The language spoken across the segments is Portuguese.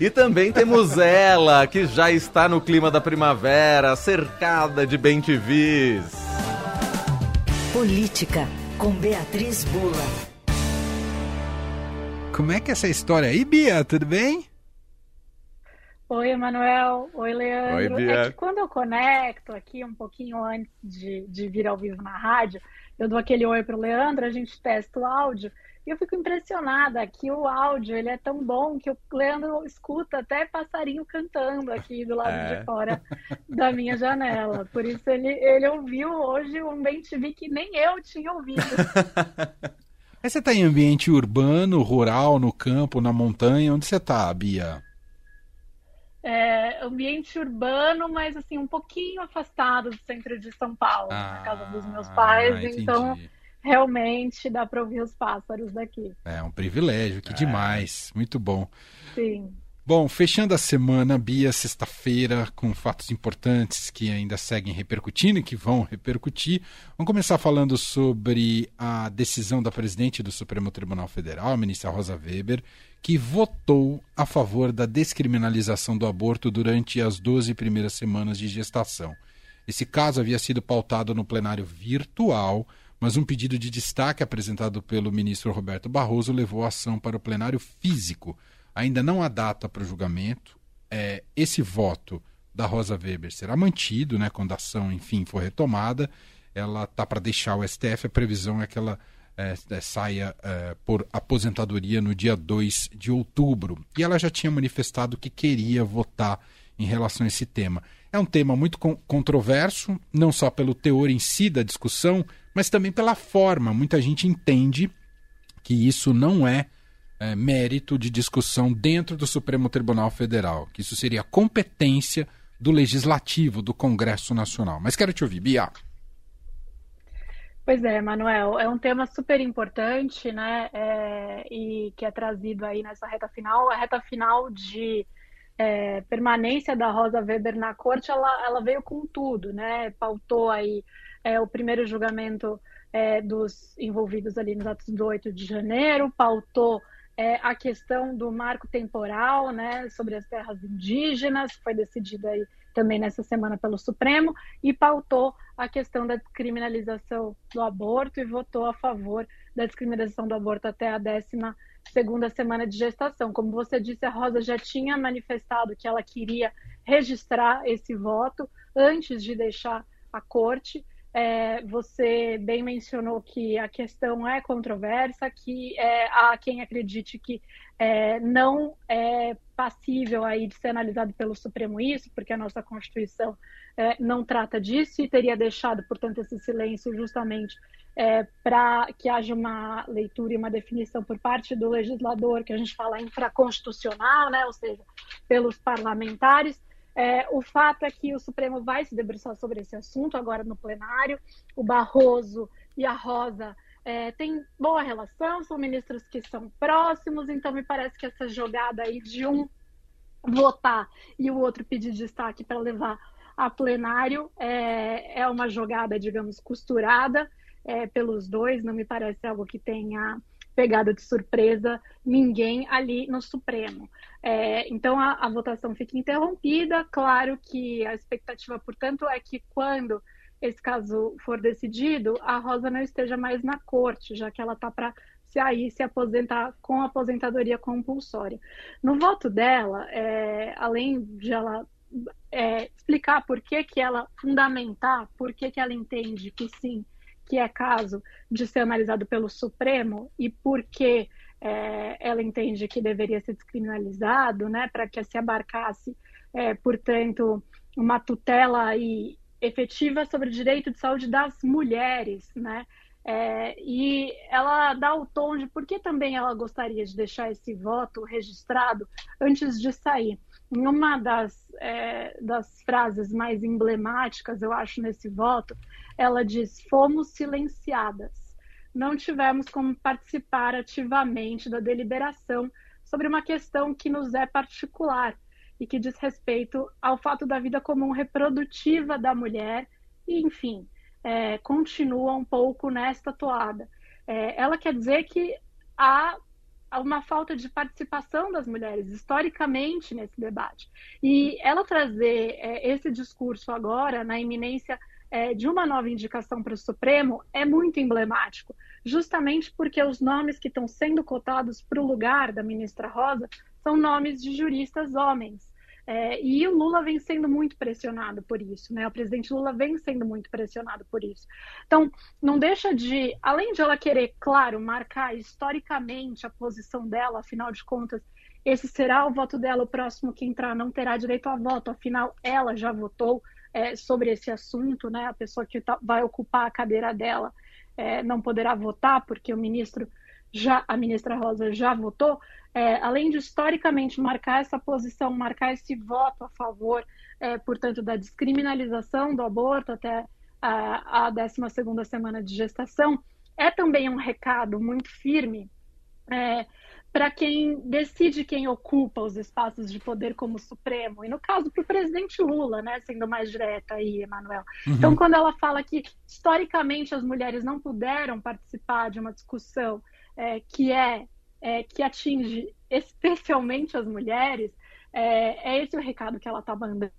E também temos ela, que já está no clima da primavera, cercada de bem-te-vis. Política, com Beatriz Bula. Como é que é essa história aí, Bia? Tudo bem? Oi, Emanuel. Oi, Leandro. Oi, Bia. É que quando eu conecto aqui, um pouquinho antes de, de vir ao vivo na rádio, eu dou aquele oi pro Leandro, a gente testa o áudio. E eu fico impressionada que o áudio ele é tão bom que o Leandro escuta até passarinho cantando aqui do lado É. de fora da minha janela. Por isso ele, ele ouviu hoje um bem TV que nem eu tinha ouvido. Aí você tá em ambiente urbano, rural, no campo, na montanha. Onde você tá, Bia? É, ambiente urbano, mas assim, um pouquinho afastado do centro de São Paulo, na casa dos meus pais. Ah, entendi. Então, realmente dá para ouvir os pássaros daqui. É um privilégio, que demais. Muito bom. Sim. Bom, fechando a semana, Bia, sexta-feira, com fatos importantes que ainda seguem repercutindo e que vão repercutir. Vamos começar falando sobre a decisão da presidente do Supremo Tribunal Federal, a ministra Rosa Weber, que votou a favor da descriminalização do aborto durante as 12 primeiras semanas de gestação. Esse caso havia sido pautado no plenário virtual, mas um pedido de destaque apresentado pelo ministro Roberto Barroso levou a ação para o plenário físico. Ainda não há data para o julgamento. É, esse voto da Rosa Weber será mantido, né, quando a ação, enfim, for retomada. Ela está para deixar o STF. A previsão é que ela é, é, saia é, por aposentadoria no dia 2 de outubro. E ela já tinha manifestado que queria votar em relação a esse tema. É um tema muito con- controverso, não só pelo teor em si da discussão, mas também pela forma. Muita gente entende que isso não é, é, mérito de discussão dentro do Supremo Tribunal Federal, que isso seria competência do Legislativo, do Congresso Nacional. Mas quero te ouvir, Bia. Pois é, Manuel, é um tema super importante, né? é, e que é trazido aí nessa reta final, a reta final de é, permanência da Rosa Weber na corte, ela, ela veio com tudo, né? Pautou aí é, o primeiro julgamento é, dos envolvidos ali nos atos do 8 de janeiro, pautou é, a questão do marco temporal, né? Sobre as terras indígenas, foi decidido aí também nessa semana pelo Supremo, e pautou a questão da descriminalização do aborto e votou a favor da descriminalização do aborto até a décima segunda semana de gestação. Como você disse, a Rosa já tinha manifestado que ela queria registrar esse voto antes de deixar a corte. É, você bem mencionou que a questão é controversa, que é, há quem acredite que é, não é passível aí de ser analisado pelo Supremo isso, porque a nossa Constituição é, não trata disso e teria deixado, portanto, esse silêncio justamente é, para que haja uma leitura e uma definição por parte do legislador, que a gente fala infraconstitucional, né, ou seja, pelos parlamentares. É, o fato é que o Supremo vai se debruçar sobre esse assunto agora no plenário. O Barroso e a Rosa é, têm boa relação, são ministros que são próximos, então me parece que essa jogada aí de um votar e o outro pedir destaque para levar a plenário é, é uma jogada, digamos, costurada é, pelos dois, não me parece algo que tenha pegado de surpresa ninguém ali no Supremo. É, então a, a, votação fica interrompida. Claro que a expectativa, portanto, é que quando esse caso for decidido, a Rosa não esteja mais na corte, já que ela está para se aí se aposentar com aposentadoria compulsória. No voto dela, é, além de ela é, explicar por que, que ela fundamentar, por que, que ela entende que sim, que é caso de ser analisado pelo Supremo e por que é, ela entende que deveria ser descriminalizado, né, para que se abarcasse, é, portanto, uma tutela aí efetiva sobre o direito de saúde das mulheres, né, é, e ela dá o tom de por que também ela gostaria de deixar esse voto registrado antes de sair. Em uma das, é, das frases mais emblemáticas, eu acho, nesse voto, ela diz: fomos silenciadas, não tivemos como participar ativamente da deliberação sobre uma questão que nos é particular e que diz respeito ao fato da vida comum reprodutiva da mulher, e, enfim, é, continua um pouco nesta toada. É, ela quer dizer que a, uma falta de participação das mulheres historicamente nesse debate. E ela trazer é, esse discurso agora, na iminência é, de uma nova indicação para o Supremo, é muito emblemático, justamente porque os nomes que estão sendo cotados para o lugar da ministra Rosa são nomes de juristas homens. É, e o Lula vem sendo muito pressionado por isso, né? O presidente Lula vem sendo muito pressionado por isso. Então, não deixa de, além de ela querer, claro, marcar historicamente a posição dela, afinal de contas, esse será o voto dela, o próximo que entrar não terá direito a voto, afinal, ela já votou é, sobre esse assunto, né? A pessoa que tá, vai ocupar a cadeira dela é, não poderá votar, porque o ministro já, a ministra Rosa já votou é, além de historicamente marcar essa posição, marcar esse voto a favor, é, portanto, da descriminalização do aborto até a, a 12 semana de gestação, é também um recado muito firme é, para quem decide quem ocupa os espaços de poder como Supremo, e no caso para o presidente Lula, né, sendo mais direta aí, Emanuel. Uhum. Então, quando ela fala que historicamente as mulheres não puderam participar de uma discussão é, que é é, que atinge especialmente as mulheres, é, é esse o recado que ela está mandando,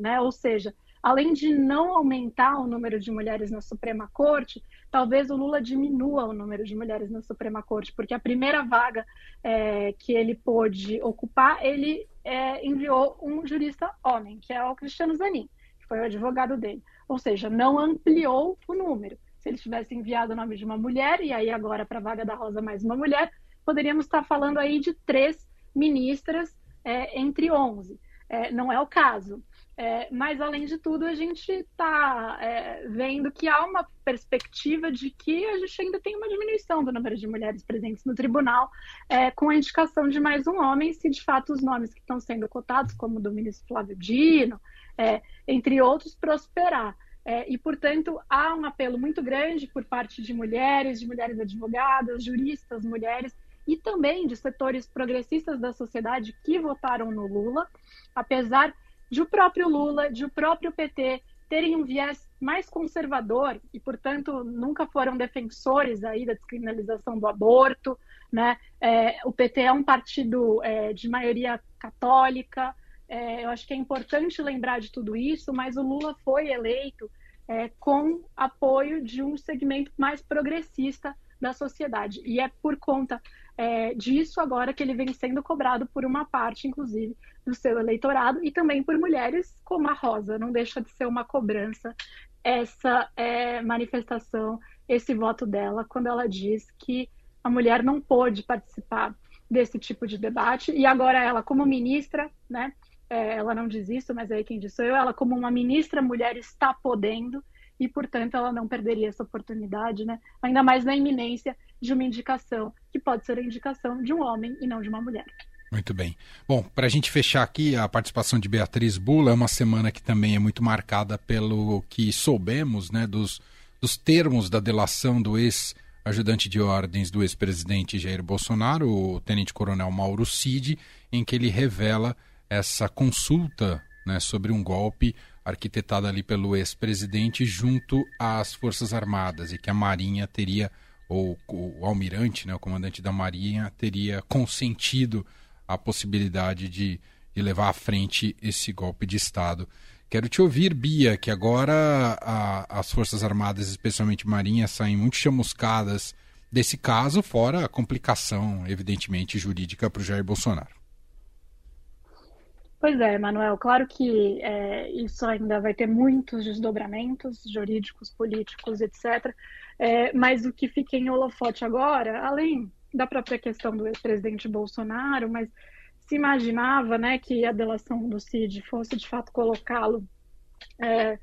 né? Ou seja, além de não aumentar o número de mulheres na Suprema Corte, talvez o Lula diminua o número de mulheres na Suprema Corte, porque a primeira vaga é, que ele pôde ocupar, ele é, enviou um jurista homem, que é o Cristiano Zanin, que foi o advogado dele. Ou seja, não ampliou o número se eles tivessem enviado o nome de uma mulher, e aí agora para a vaga da Rosa mais uma mulher, poderíamos estar falando aí de três ministras é, entre 11. É, não é o caso. É, mas, além de tudo, a gente está é, vendo que há uma perspectiva de que a gente ainda tem uma diminuição do número de mulheres presentes no tribunal, é, com a indicação de mais um homem, se de fato os nomes que estão sendo cotados, como do ministro Flávio Dino, é, entre outros, prosperar. É, e, portanto, há um apelo muito grande por parte de mulheres, de mulheres advogadas, juristas, mulheres, e também de setores progressistas da sociedade que votaram no Lula, apesar de o próprio Lula, de o próprio PT terem um viés mais conservador e, portanto, nunca foram defensores aí da descriminalização do aborto, né? É, o PT é um partido é, de maioria católica, é, eu acho que é importante lembrar de tudo isso, mas o Lula foi eleito é, com apoio de um segmento mais progressista da sociedade. E é por conta é, disso agora que ele vem sendo cobrado por uma parte, inclusive, do seu eleitorado e também por mulheres como a Rosa. Não deixa de ser uma cobrança essa é, manifestação, esse voto dela, quando ela diz que a mulher não pôde participar desse tipo de debate e agora ela, como ministra, né, é, ela não diz isso, mas aí quem diz sou eu, ela como uma ministra mulher está podendo e, portanto, ela não perderia essa oportunidade, né? ainda mais na iminência de uma indicação, que pode ser a indicação de um homem e não de uma mulher. Muito bem. Bom, para a gente fechar aqui, a participação de Beatriz Bula é uma semana que também é muito marcada pelo que soubemos né, dos, dos termos da delação do ex-ajudante de ordens do ex-presidente Jair Bolsonaro, o tenente-coronel Mauro Cid, em que ele revela essa consulta né, sobre um golpe arquitetado ali pelo ex-presidente junto às Forças Armadas e que a Marinha teria, ou o almirante, né, o comandante da Marinha, teria consentido a possibilidade de, de levar à frente esse golpe de Estado. Quero te ouvir, Bia, que agora a, as Forças Armadas, especialmente Marinha, saem muito chamuscadas desse caso, fora a complicação, evidentemente, jurídica para o Jair Bolsonaro. Pois é, Manuel, claro que é, isso ainda vai ter muitos desdobramentos jurídicos, políticos, etc. É, mas o que fica em holofote agora, além da própria questão do ex-presidente Bolsonaro, mas se imaginava né, que a delação do Cid fosse de fato colocá-lo é,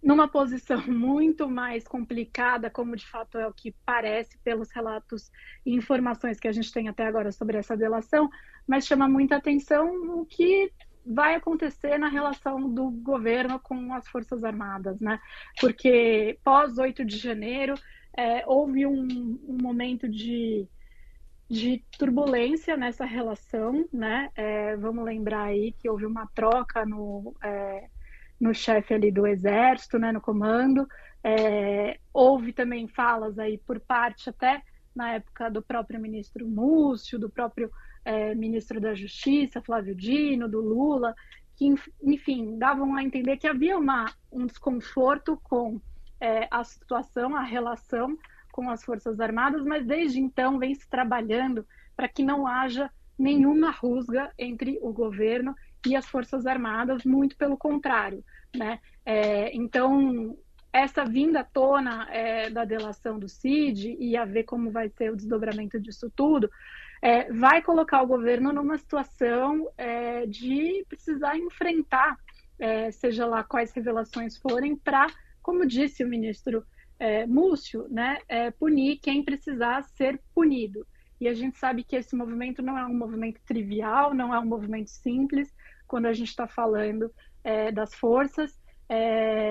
numa posição muito mais complicada, como de fato é o que parece pelos relatos e informações que a gente tem até agora sobre essa delação, mas chama muita atenção o que vai acontecer na relação do governo com as Forças Armadas, né? Porque pós 8 de janeiro é, houve um, um, momento de, de turbulência nessa relação, né? É, vamos lembrar aí que houve uma troca no, é, no chefe ali do exército, né? No comando. É, houve também falas aí por parte até na época do próprio ministro Múcio, do próprio é, ministro da Justiça, Flávio Dino, do Lula, que, enfim, davam a entender que havia uma, um desconforto com é, a situação, a relação com as Forças Armadas, mas desde então vem se trabalhando para que não haja nenhuma rusga entre o governo e as Forças Armadas, muito pelo contrário. Né? É, então, essa vinda à tona é, da delação do CID e a ver como vai ser o desdobramento disso tudo, é, vai colocar o governo numa situação é, de precisar enfrentar, é, seja lá quais revelações forem, para, como disse o ministro é, Múcio, né, é, punir quem precisar ser punido. E a gente sabe que esse movimento não é um movimento trivial, não é um movimento simples, quando a gente está falando das forças.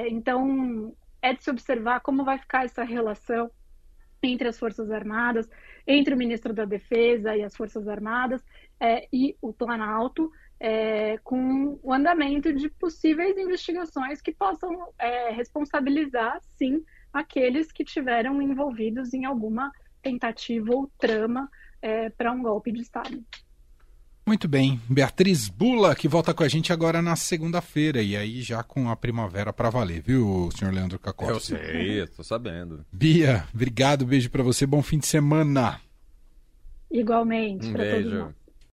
então, é de se observar como vai ficar essa relação entre as Forças Armadas, entre o ministro da Defesa e as Forças Armadas é, e o Planalto, é, com o andamento de possíveis investigações que possam é, responsabilizar, sim, aqueles que tiveram envolvidos em alguma tentativa ou trama é, para um golpe de Estado. Muito bem. Beatriz Bula, que volta com a gente agora na segunda-feira, e aí já com a primavera para valer, viu, senhor Leandro Cacó? Eu sei, estou sabendo. Bia, obrigado, beijo para você, bom fim de semana. Igualmente, um para todo mundo.